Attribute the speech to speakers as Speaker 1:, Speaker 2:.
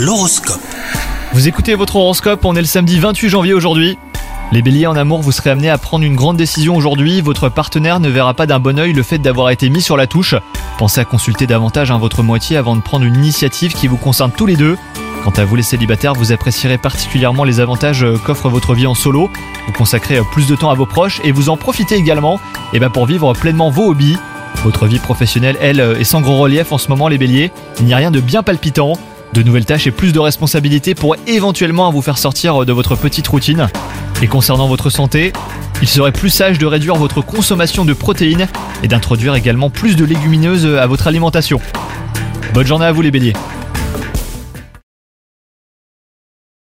Speaker 1: L'horoscope.
Speaker 2: Vous écoutez votre horoscope, on est le samedi 28 janvier aujourd'hui. Les béliers en amour, vous serez amenés à prendre une grande décision aujourd'hui. Votre partenaire ne verra pas d'un bon oeil le fait d'avoir été mis sur la touche. Pensez à consulter davantage hein, votre moitié avant de prendre une initiative qui vous concerne tous les deux. Quant à vous les célibataires, vous apprécierez particulièrement les avantages euh, qu'offre votre vie en solo. Vous consacrez euh, plus de temps à vos proches et vous en profitez également eh ben, pour vivre pleinement vos hobbies. Votre vie professionnelle, elle, euh, est sans gros relief en ce moment les béliers. Il n'y a rien de bien palpitant. De nouvelles tâches et plus de responsabilités pour éventuellement vous faire sortir de votre petite routine. Et concernant votre santé, il serait plus sage de réduire votre consommation de protéines et d'introduire également plus de légumineuses à votre alimentation. Bonne journée à vous les béliers